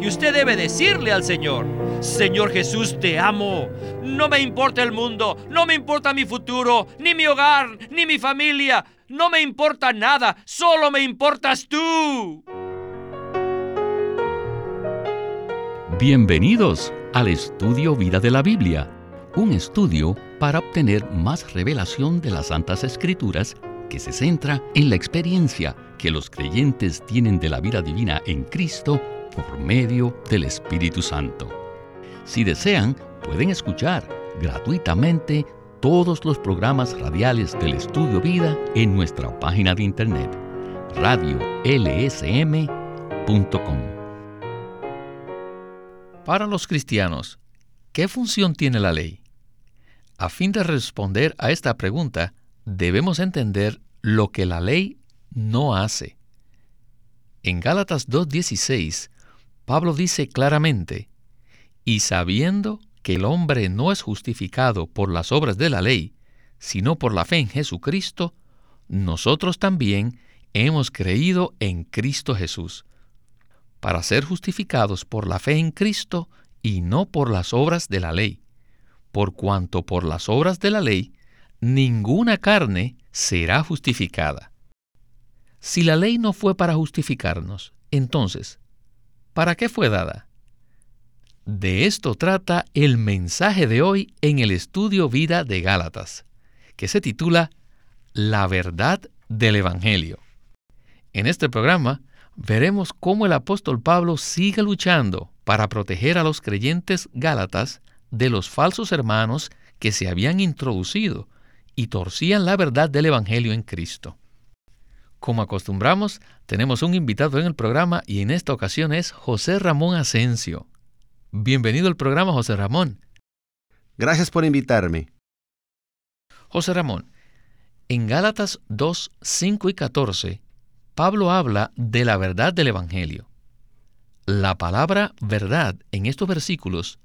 Y usted debe decirle al Señor, Señor Jesús, te amo. No me importa el mundo, no me importa mi futuro, ni mi hogar, ni mi familia. No me importa nada, solo me importas tú. Bienvenidos al estudio Vida de la Biblia, un estudio para obtener más revelación de las Santas Escrituras que se centra en la experiencia que los creyentes tienen de la vida divina en Cristo por medio del Espíritu Santo. Si desean, pueden escuchar gratuitamente todos los programas radiales del Estudio Vida en nuestra página de internet radiolsm.com. Para los cristianos, ¿qué función tiene la ley? A fin de responder a esta pregunta, debemos entender lo que la ley no hace. En Gálatas 2.16, Pablo dice claramente, y sabiendo que el hombre no es justificado por las obras de la ley, sino por la fe en Jesucristo, nosotros también hemos creído en Cristo Jesús para ser justificados por la fe en Cristo y no por las obras de la ley, por cuanto por las obras de la ley ninguna carne será justificada. Si la ley no fue para justificarnos, entonces, ¿para qué fue dada? De esto trata el mensaje de hoy en el estudio Vida de Gálatas, que se titula La verdad del Evangelio. En este programa veremos cómo el apóstol Pablo sigue luchando para proteger a los creyentes gálatas de los falsos hermanos que se habían introducido y torcían la verdad del Evangelio en Cristo. Como acostumbramos, tenemos un invitado en el programa y en esta ocasión es José Ramón Asensio. Bienvenido al programa, José Ramón. Gracias por invitarme. José Ramón, en Gálatas 2, 5 y 14 Pablo habla de la verdad del Evangelio. La palabra verdad en estos versículos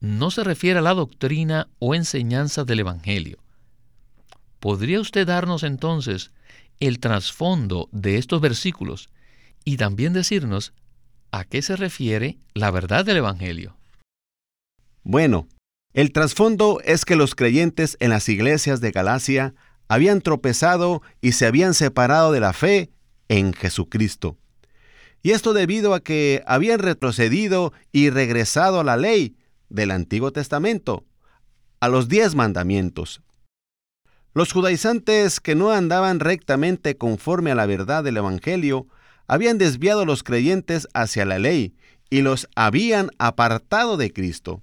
no se refiere a la doctrina o enseñanza del Evangelio. ¿Podría usted darnos entonces el trasfondo de estos versículos y también decirnos a qué se refiere la verdad del Evangelio? Bueno, el trasfondo es que los creyentes en las iglesias de Galacia habían tropezado y se habían separado de la fe en Jesucristo. Y esto debido a que habían retrocedido y regresado a la ley del Antiguo Testamento, a los diez mandamientos. Los judaizantes que no andaban rectamente conforme a la verdad del Evangelio habían desviado a los creyentes hacia la ley y los habían apartado de Cristo.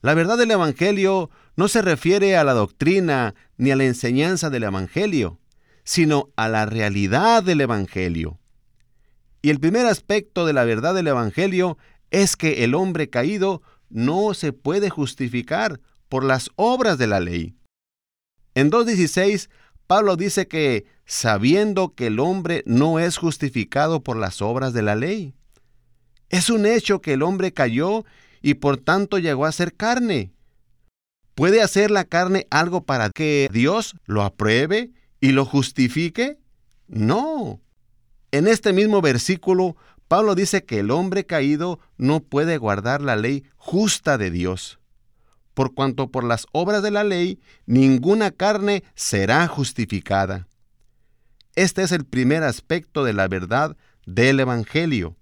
La verdad del Evangelio no se refiere a la doctrina ni a la enseñanza del Evangelio, sino a la realidad del Evangelio. Y el primer aspecto de la verdad del Evangelio es que el hombre caído no se puede justificar por las obras de la ley. En 2.16, Pablo dice que sabiendo que el hombre no es justificado por las obras de la ley. Es un hecho que el hombre cayó y por tanto llegó a ser carne. ¿Puede hacer la carne algo para que Dios lo apruebe y lo justifique? No. En este mismo versículo, Pablo dice que el hombre caído no puede guardar la ley justa de Dios, por cuanto por las obras de la ley ninguna carne será justificada. Este es el primer aspecto de la verdad del Evangelio.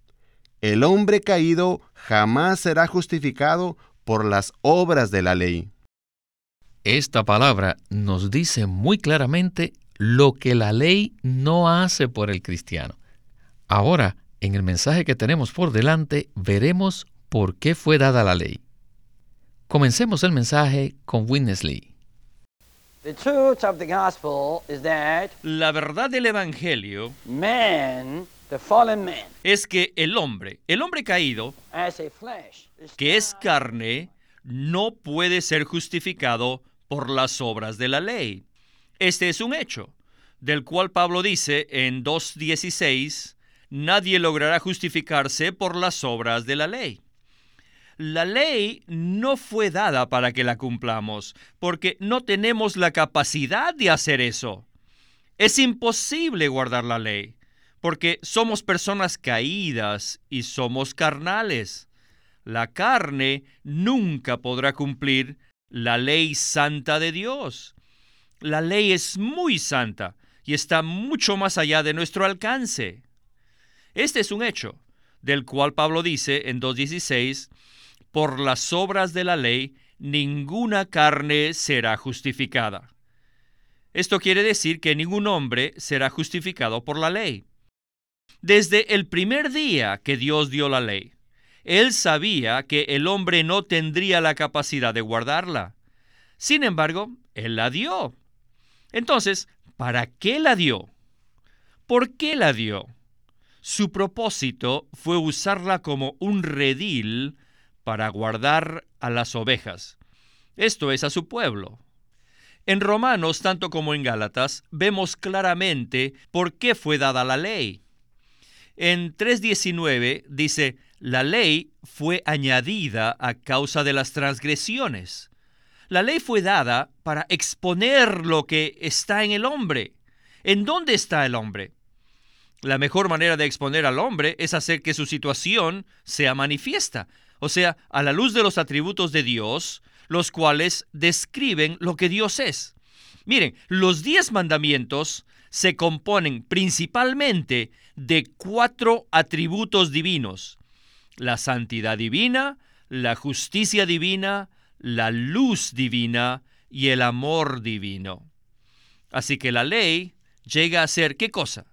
El hombre caído jamás será justificado por las obras de la ley. Esta palabra nos dice muy claramente lo que la ley no hace por el cristiano. Ahora, en el mensaje que tenemos por delante, veremos por qué fue dada la ley. Comencemos el mensaje con Witness Lee. La verdad del Evangelio es que el hombre, el hombre caído, que es carne, no puede ser justificado por las obras de la ley. Este es un hecho, del cual Pablo dice en 2.16, nadie logrará justificarse por las obras de la ley. La ley no fue dada para que la cumplamos, porque no tenemos la capacidad de hacer eso. Es imposible guardar la ley, porque somos personas caídas y somos carnales. La carne nunca podrá cumplir la ley santa de Dios. La ley es muy santa y está mucho más allá de nuestro alcance. Este es un hecho, del cual Pablo dice en 2.16, por las obras de la ley ninguna carne será justificada. Esto quiere decir que ningún hombre será justificado por la ley. Desde el primer día que Dios dio la ley, Él sabía que el hombre no tendría la capacidad de guardarla. Sin embargo, Él la dio. Entonces, ¿para qué la dio? ¿Por qué la dio? Su propósito fue usarla como un redil para guardar a las ovejas. Esto es a su pueblo. En Romanos, tanto como en Gálatas, vemos claramente por qué fue dada la ley. En 3.19 dice, la ley fue añadida a causa de las transgresiones. La ley fue dada para exponer lo que está en el hombre. ¿En dónde está el hombre? La mejor manera de exponer al hombre es hacer que su situación sea manifiesta, o sea, a la luz de los atributos de Dios, los cuales describen lo que Dios es. Miren, los diez mandamientos se componen principalmente de cuatro atributos divinos. La santidad divina, la justicia divina, la luz divina y el amor divino. Así que la ley llega a ser ¿qué cosa?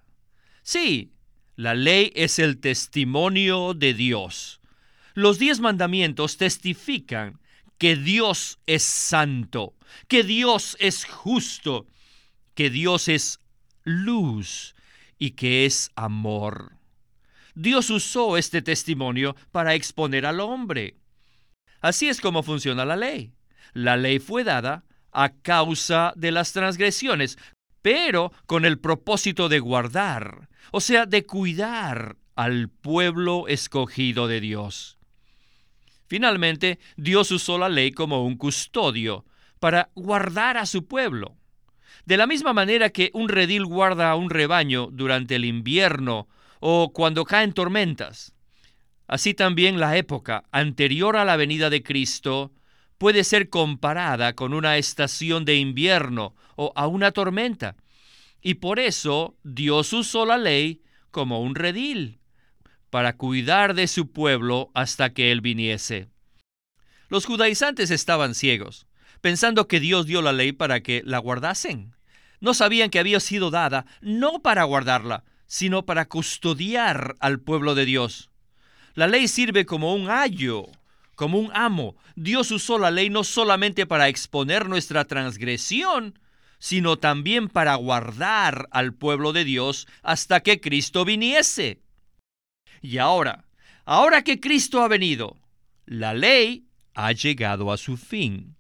Sí, la ley es el testimonio de Dios. Los diez mandamientos testifican que Dios es santo, que Dios es justo, que Dios es luz y que es amor. Dios usó este testimonio para exponer al hombre. Así es como funciona la ley. La ley fue dada a causa de las transgresiones, pero con el propósito de guardar, o sea, de cuidar al pueblo escogido de Dios. Finalmente, Dios usó la ley como un custodio para guardar a su pueblo. De la misma manera que un redil guarda a un rebaño durante el invierno o cuando caen tormentas. Así también la época anterior a la venida de Cristo puede ser comparada con una estación de invierno o a una tormenta. Y por eso Dios usó la ley como un redil para cuidar de su pueblo hasta que Él viniese. Los judaizantes estaban ciegos, pensando que Dios dio la ley para que la guardasen no sabían que había sido dada no para guardarla, sino para custodiar al pueblo de Dios. La ley sirve como un ayo, como un amo. Dios usó la ley no solamente para exponer nuestra transgresión, sino también para guardar al pueblo de Dios hasta que Cristo viniese. Y ahora, ahora que Cristo ha venido, la ley ha llegado a su fin.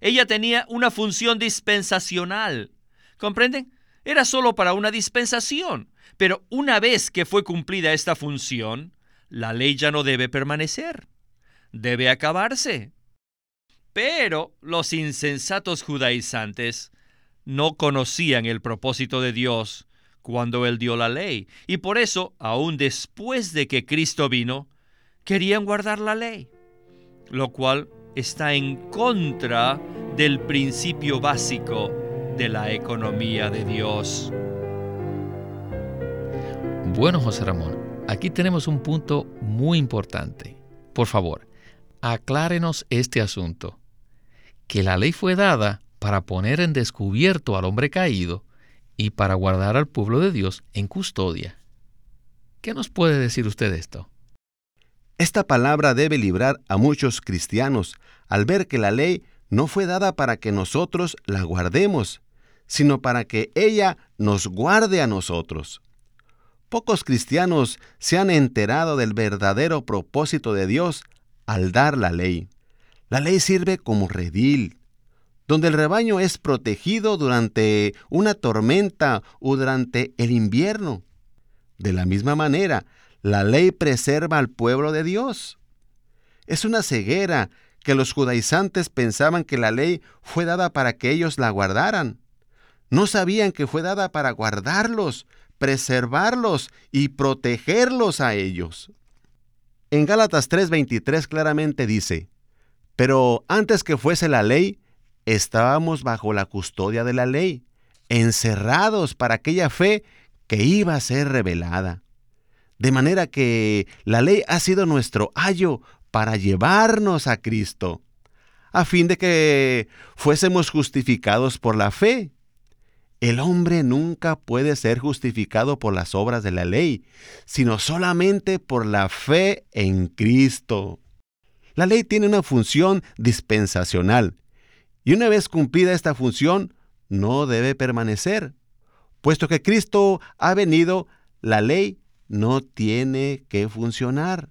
Ella tenía una función dispensacional, ¿Comprenden? Era solo para una dispensación, pero una vez que fue cumplida esta función, la ley ya no debe permanecer, debe acabarse. Pero los insensatos judaizantes no conocían el propósito de Dios cuando Él dio la ley, y por eso, aún después de que Cristo vino, querían guardar la ley, lo cual está en contra del principio básico de la economía de Dios. Bueno, José Ramón, aquí tenemos un punto muy importante. Por favor, aclárenos este asunto. Que la ley fue dada para poner en descubierto al hombre caído y para guardar al pueblo de Dios en custodia. ¿Qué nos puede decir usted esto? Esta palabra debe librar a muchos cristianos al ver que la ley no fue dada para que nosotros la guardemos, sino para que ella nos guarde a nosotros. Pocos cristianos se han enterado del verdadero propósito de Dios al dar la ley. La ley sirve como redil, donde el rebaño es protegido durante una tormenta o durante el invierno. De la misma manera, la ley preserva al pueblo de Dios. Es una ceguera que los judaizantes pensaban que la ley fue dada para que ellos la guardaran. No sabían que fue dada para guardarlos, preservarlos y protegerlos a ellos. En Gálatas 3:23 claramente dice, pero antes que fuese la ley, estábamos bajo la custodia de la ley, encerrados para aquella fe que iba a ser revelada. De manera que la ley ha sido nuestro ayo para llevarnos a Cristo, a fin de que fuésemos justificados por la fe. El hombre nunca puede ser justificado por las obras de la ley, sino solamente por la fe en Cristo. La ley tiene una función dispensacional, y una vez cumplida esta función, no debe permanecer. Puesto que Cristo ha venido, la ley no tiene que funcionar.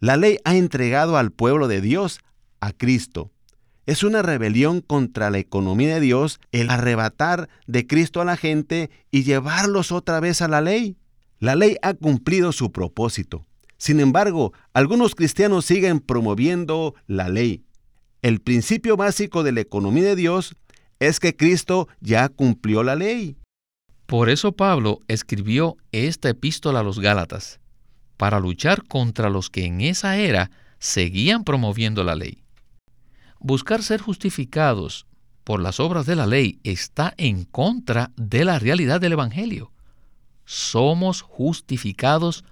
La ley ha entregado al pueblo de Dios a Cristo. Es una rebelión contra la economía de Dios el arrebatar de Cristo a la gente y llevarlos otra vez a la ley. La ley ha cumplido su propósito. Sin embargo, algunos cristianos siguen promoviendo la ley. El principio básico de la economía de Dios es que Cristo ya cumplió la ley. Por eso Pablo escribió esta epístola a los Gálatas, para luchar contra los que en esa era seguían promoviendo la ley. Buscar ser justificados por las obras de la ley está en contra de la realidad del Evangelio. Somos justificados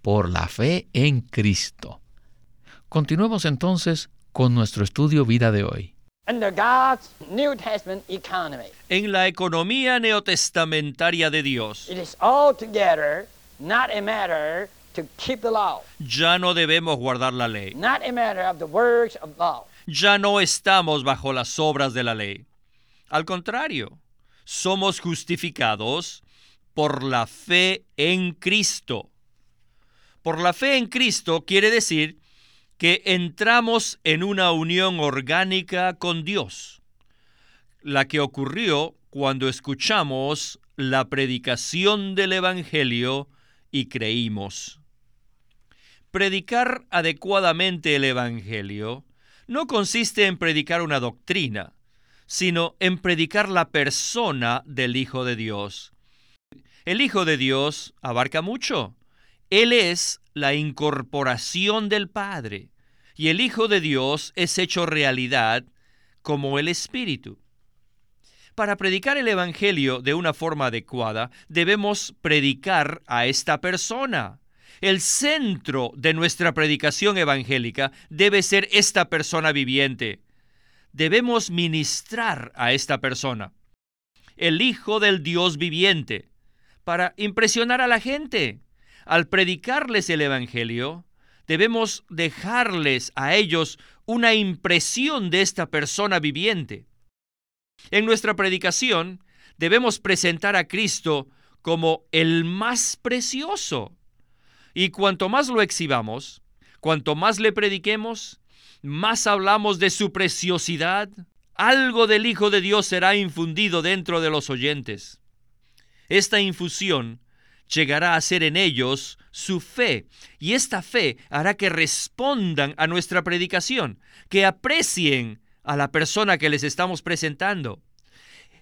por la fe en Cristo. Continuemos entonces con nuestro estudio vida de hoy. En la economía neotestamentaria de Dios, ya no debemos guardar la ley ya no estamos bajo las obras de la ley. Al contrario, somos justificados por la fe en Cristo. Por la fe en Cristo quiere decir que entramos en una unión orgánica con Dios, la que ocurrió cuando escuchamos la predicación del Evangelio y creímos. Predicar adecuadamente el Evangelio no consiste en predicar una doctrina, sino en predicar la persona del Hijo de Dios. El Hijo de Dios abarca mucho. Él es la incorporación del Padre, y el Hijo de Dios es hecho realidad como el Espíritu. Para predicar el Evangelio de una forma adecuada, debemos predicar a esta persona, el centro de nuestra predicación evangélica debe ser esta persona viviente. Debemos ministrar a esta persona, el Hijo del Dios viviente, para impresionar a la gente. Al predicarles el Evangelio, debemos dejarles a ellos una impresión de esta persona viviente. En nuestra predicación debemos presentar a Cristo como el más precioso, y cuanto más lo exhibamos, cuanto más le prediquemos, más hablamos de su preciosidad, algo del Hijo de Dios será infundido dentro de los oyentes. Esta infusión llegará a ser en ellos su fe, y esta fe hará que respondan a nuestra predicación, que aprecien a la persona que les estamos presentando.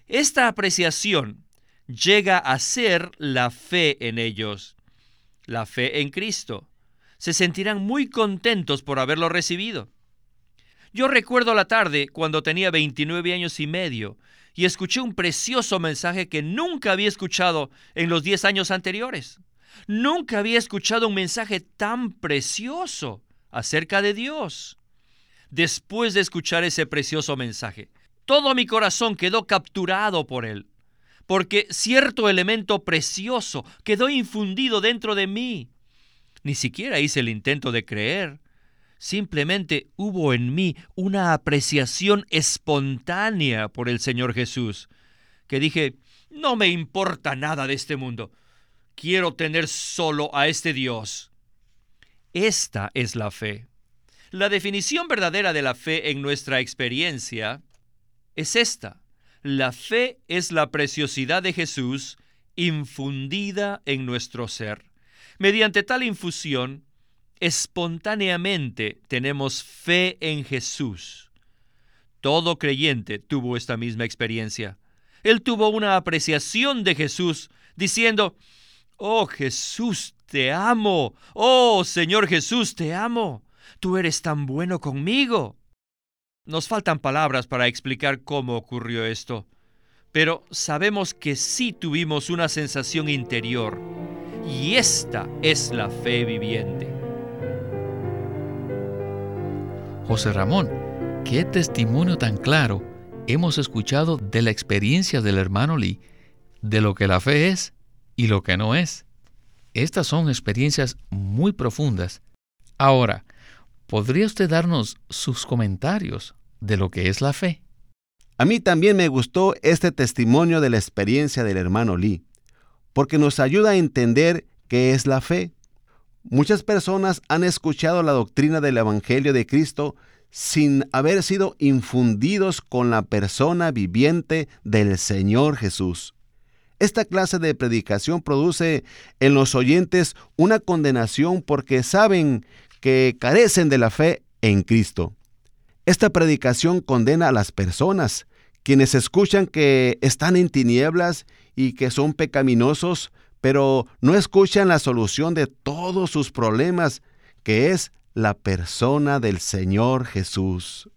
Esta apreciación llega a ser la fe en ellos la fe en Cristo. Se sentirán muy contentos por haberlo recibido. Yo recuerdo la tarde cuando tenía 29 años y medio y escuché un precioso mensaje que nunca había escuchado en los 10 años anteriores. Nunca había escuchado un mensaje tan precioso acerca de Dios. Después de escuchar ese precioso mensaje, todo mi corazón quedó capturado por él porque cierto elemento precioso quedó infundido dentro de mí. Ni siquiera hice el intento de creer. Simplemente hubo en mí una apreciación espontánea por el Señor Jesús, que dije, no me importa nada de este mundo. Quiero tener solo a este Dios. Esta es la fe. La definición verdadera de la fe en nuestra experiencia es esta. La fe es la preciosidad de Jesús infundida en nuestro ser. Mediante tal infusión, espontáneamente tenemos fe en Jesús. Todo creyente tuvo esta misma experiencia. Él tuvo una apreciación de Jesús, diciendo, Oh Jesús, te amo. Oh Señor Jesús, te amo. Tú eres tan bueno conmigo. Nos faltan palabras para explicar cómo ocurrió esto, pero sabemos que sí tuvimos una sensación interior, y esta es la fe viviente. José Ramón, qué testimonio tan claro hemos escuchado de la experiencia del hermano Lee, de lo que la fe es y lo que no es. Estas son experiencias muy profundas. Ahora, ¿podría usted darnos sus comentarios de lo que es la fe? A mí también me gustó este testimonio de la experiencia del hermano Lee, porque nos ayuda a entender qué es la fe. Muchas personas han escuchado la doctrina del Evangelio de Cristo sin haber sido infundidos con la persona viviente del Señor Jesús. Esta clase de predicación produce en los oyentes una condenación porque saben que carecen de la fe en Cristo. Esta predicación condena a las personas, quienes escuchan que están en tinieblas y que son pecaminosos, pero no escuchan la solución de todos sus problemas, que es la persona del Señor Jesús.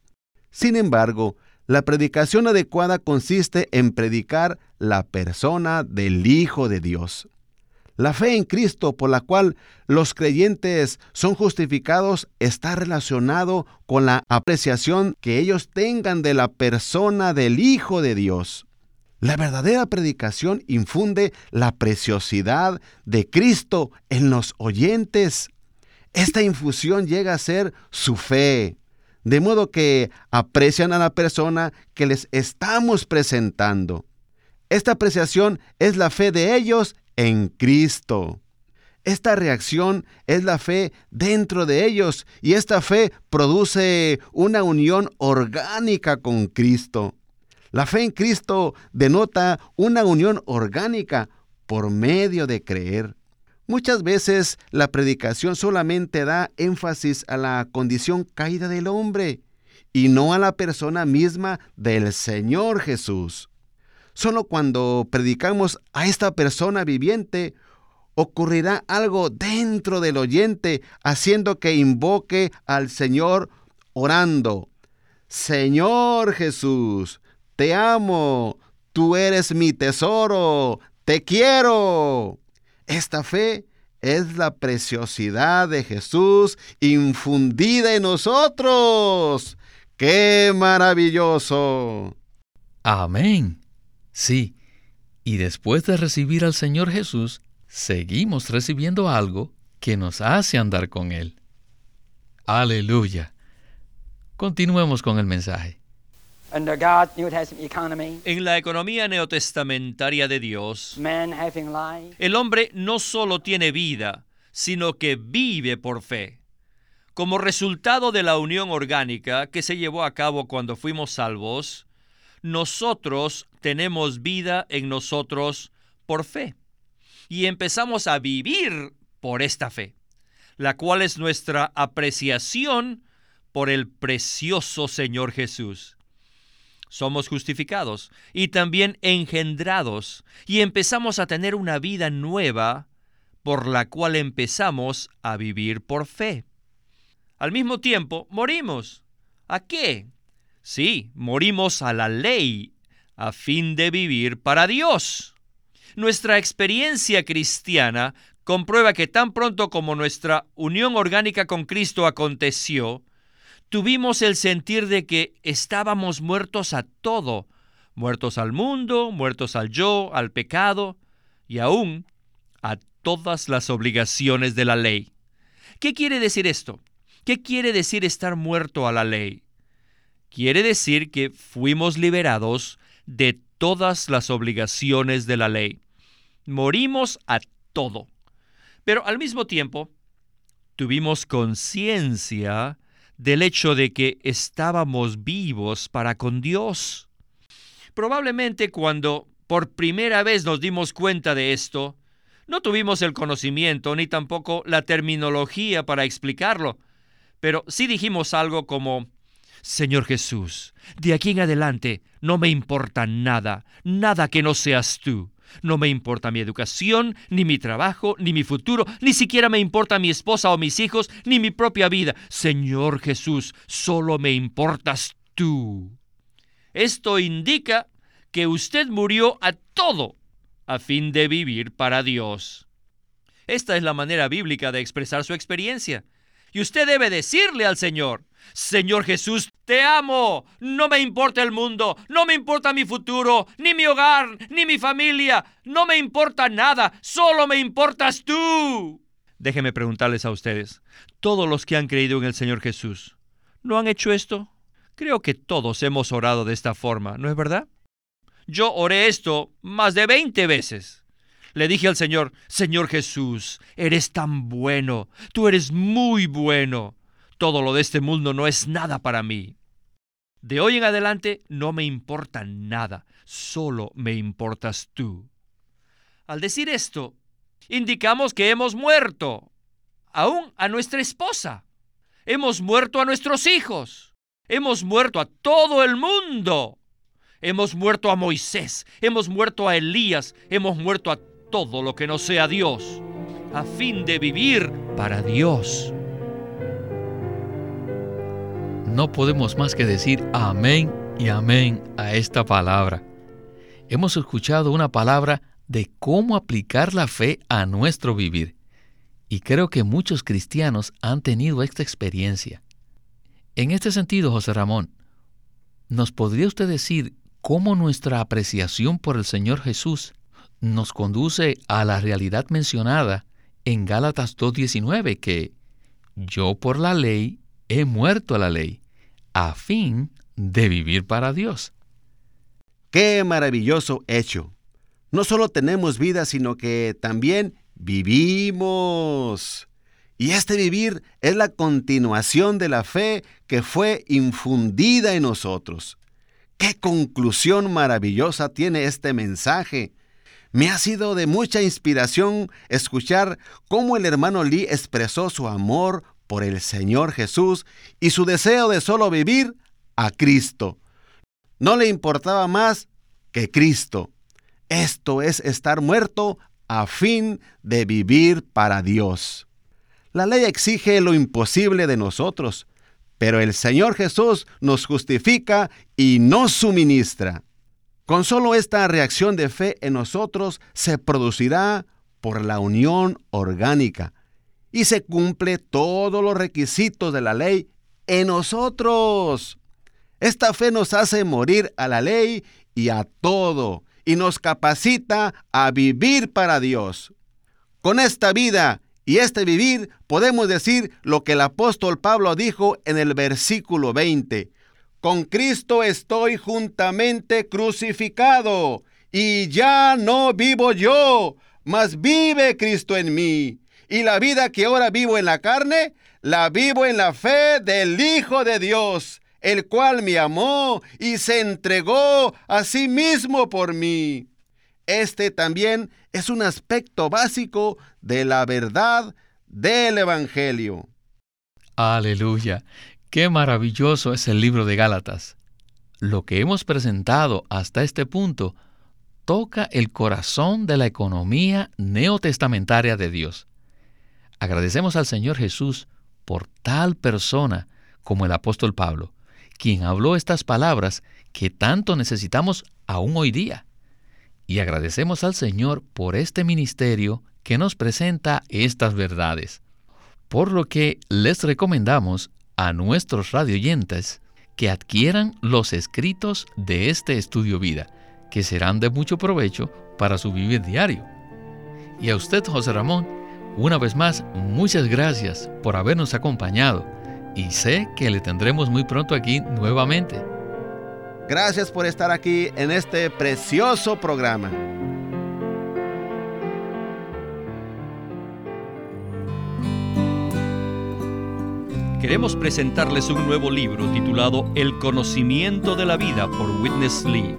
Sin embargo, la predicación adecuada consiste en predicar la persona del Hijo de Dios. La fe en Cristo por la cual los creyentes son justificados está relacionado con la apreciación que ellos tengan de la persona del Hijo de Dios. La verdadera predicación infunde la preciosidad de Cristo en los oyentes. Esta infusión llega a ser su fe, de modo que aprecian a la persona que les estamos presentando. Esta apreciación es la fe de ellos en Cristo. Esta reacción es la fe dentro de ellos y esta fe produce una unión orgánica con Cristo. La fe en Cristo denota una unión orgánica por medio de creer. Muchas veces la predicación solamente da énfasis a la condición caída del hombre y no a la persona misma del Señor Jesús. Solo cuando predicamos a esta persona viviente, ocurrirá algo dentro del oyente, haciendo que invoque al Señor orando. Señor Jesús, te amo, tú eres mi tesoro, te quiero. Esta fe es la preciosidad de Jesús infundida en nosotros. ¡Qué maravilloso! Amén. Sí, y después de recibir al Señor Jesús, seguimos recibiendo algo que nos hace andar con Él. Aleluya. Continuemos con el mensaje. En la economía neotestamentaria de Dios, el hombre no solo tiene vida, sino que vive por fe. Como resultado de la unión orgánica que se llevó a cabo cuando fuimos salvos, nosotros tenemos vida en nosotros por fe. Y empezamos a vivir por esta fe, la cual es nuestra apreciación por el precioso Señor Jesús somos justificados y también engendrados y empezamos a tener una vida nueva por la cual empezamos a vivir por fe. Al mismo tiempo, morimos. ¿A qué? Sí, morimos a la ley a fin de vivir para Dios. Nuestra experiencia cristiana comprueba que tan pronto como nuestra unión orgánica con Cristo aconteció, tuvimos el sentir de que estábamos muertos a todo, muertos al mundo, muertos al yo, al pecado y aún a todas las obligaciones de la ley. ¿Qué quiere decir esto? ¿Qué quiere decir estar muerto a la ley? Quiere decir que fuimos liberados de todas las obligaciones de la ley. Morimos a todo. Pero al mismo tiempo, tuvimos conciencia del hecho de que estábamos vivos para con Dios. Probablemente cuando por primera vez nos dimos cuenta de esto, no tuvimos el conocimiento ni tampoco la terminología para explicarlo, pero sí dijimos algo como, Señor Jesús, de aquí en adelante no me importa nada, nada que no seas tú. No me importa mi educación, ni mi trabajo, ni mi futuro, ni siquiera me importa mi esposa o mis hijos, ni mi propia vida. Señor Jesús, solo me importas tú. Esto indica que usted murió a todo a fin de vivir para Dios. Esta es la manera bíblica de expresar su experiencia. Y usted debe decirle al Señor, Señor Jesús, te amo. No me importa el mundo, no me importa mi futuro, ni mi hogar, ni mi familia. No me importa nada, solo me importas tú. Déjeme preguntarles a ustedes, todos los que han creído en el Señor Jesús, ¿no han hecho esto? Creo que todos hemos orado de esta forma, ¿no es verdad? Yo oré esto más de 20 veces. Le dije al Señor, Señor Jesús, eres tan bueno, tú eres muy bueno. Todo lo de este mundo no es nada para mí. De hoy en adelante no me importa nada, solo me importas tú. Al decir esto, indicamos que hemos muerto, aún a nuestra esposa. Hemos muerto a nuestros hijos. Hemos muerto a todo el mundo. Hemos muerto a Moisés, hemos muerto a Elías, hemos muerto a todo lo que no sea Dios, a fin de vivir para Dios. No podemos más que decir amén y amén a esta palabra. Hemos escuchado una palabra de cómo aplicar la fe a nuestro vivir. Y creo que muchos cristianos han tenido esta experiencia. En este sentido, José Ramón, ¿nos podría usted decir cómo nuestra apreciación por el Señor Jesús nos conduce a la realidad mencionada en Gálatas 2.19, que yo por la ley he muerto a la ley, a fin de vivir para Dios. Qué maravilloso hecho. No solo tenemos vida, sino que también vivimos. Y este vivir es la continuación de la fe que fue infundida en nosotros. Qué conclusión maravillosa tiene este mensaje. Me ha sido de mucha inspiración escuchar cómo el hermano Lee expresó su amor por el Señor Jesús y su deseo de solo vivir a Cristo. No le importaba más que Cristo. Esto es estar muerto a fin de vivir para Dios. La ley exige lo imposible de nosotros, pero el Señor Jesús nos justifica y nos suministra. Con solo esta reacción de fe en nosotros se producirá por la unión orgánica y se cumple todos los requisitos de la ley en nosotros. Esta fe nos hace morir a la ley y a todo y nos capacita a vivir para Dios. Con esta vida y este vivir podemos decir lo que el apóstol Pablo dijo en el versículo 20. Con Cristo estoy juntamente crucificado, y ya no vivo yo, mas vive Cristo en mí. Y la vida que ahora vivo en la carne, la vivo en la fe del Hijo de Dios, el cual me amó y se entregó a sí mismo por mí. Este también es un aspecto básico de la verdad del Evangelio. Aleluya. Qué maravilloso es el libro de Gálatas. Lo que hemos presentado hasta este punto toca el corazón de la economía neotestamentaria de Dios. Agradecemos al Señor Jesús por tal persona como el apóstol Pablo, quien habló estas palabras que tanto necesitamos aún hoy día y agradecemos al Señor por este ministerio que nos presenta estas verdades. Por lo que les recomendamos a nuestros radioyentes que adquieran los escritos de este estudio vida, que serán de mucho provecho para su vivir diario. Y a usted, José Ramón, una vez más, muchas gracias por habernos acompañado y sé que le tendremos muy pronto aquí nuevamente. Gracias por estar aquí en este precioso programa. Queremos presentarles un nuevo libro titulado El conocimiento de la vida por Witness Lee,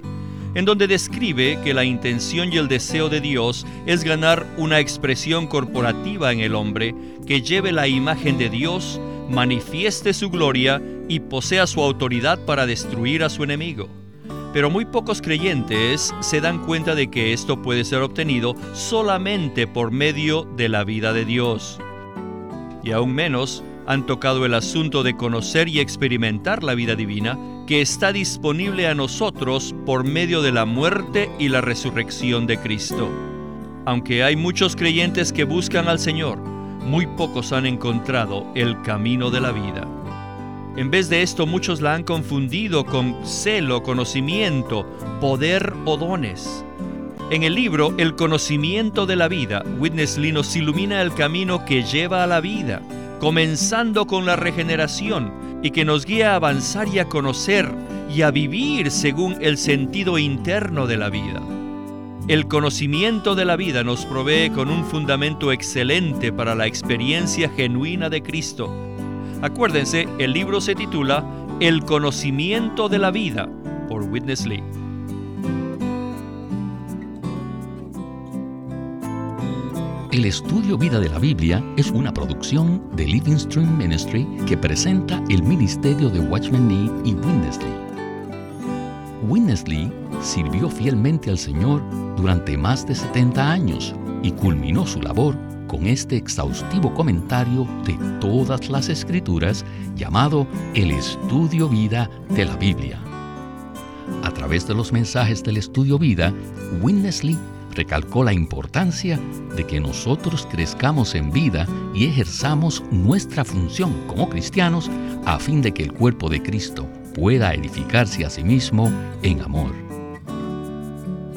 en donde describe que la intención y el deseo de Dios es ganar una expresión corporativa en el hombre que lleve la imagen de Dios, manifieste su gloria y posea su autoridad para destruir a su enemigo. Pero muy pocos creyentes se dan cuenta de que esto puede ser obtenido solamente por medio de la vida de Dios. Y aún menos han tocado el asunto de conocer y experimentar la vida divina que está disponible a nosotros por medio de la muerte y la resurrección de Cristo. Aunque hay muchos creyentes que buscan al Señor, muy pocos han encontrado el camino de la vida. En vez de esto, muchos la han confundido con celo, conocimiento, poder o dones. En el libro El conocimiento de la vida, Witness Lee nos ilumina el camino que lleva a la vida, comenzando con la regeneración y que nos guía a avanzar y a conocer y a vivir según el sentido interno de la vida. El conocimiento de la vida nos provee con un fundamento excelente para la experiencia genuina de Cristo Acuérdense, el libro se titula El conocimiento de la vida por Witness Lee. El estudio Vida de la Biblia es una producción de Living Stream Ministry que presenta el ministerio de Watchman Lee y. Witness Lee sirvió fielmente al Señor durante más de 70 años y culminó su labor con este exhaustivo comentario de todas las escrituras llamado El Estudio Vida de la Biblia. A través de los mensajes del Estudio Vida, Winnesley recalcó la importancia de que nosotros crezcamos en vida y ejerzamos nuestra función como cristianos a fin de que el cuerpo de Cristo pueda edificarse a sí mismo en amor.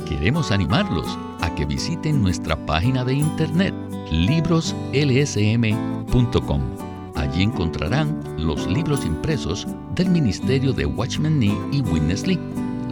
Queremos animarlos a que visiten nuestra página de internet libroslsm.com. Allí encontrarán los libros impresos del Ministerio de Watchman Nee y Witness Lee,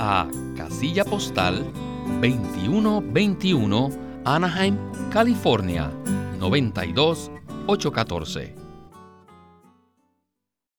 a casilla postal 2121 Anaheim, California 92814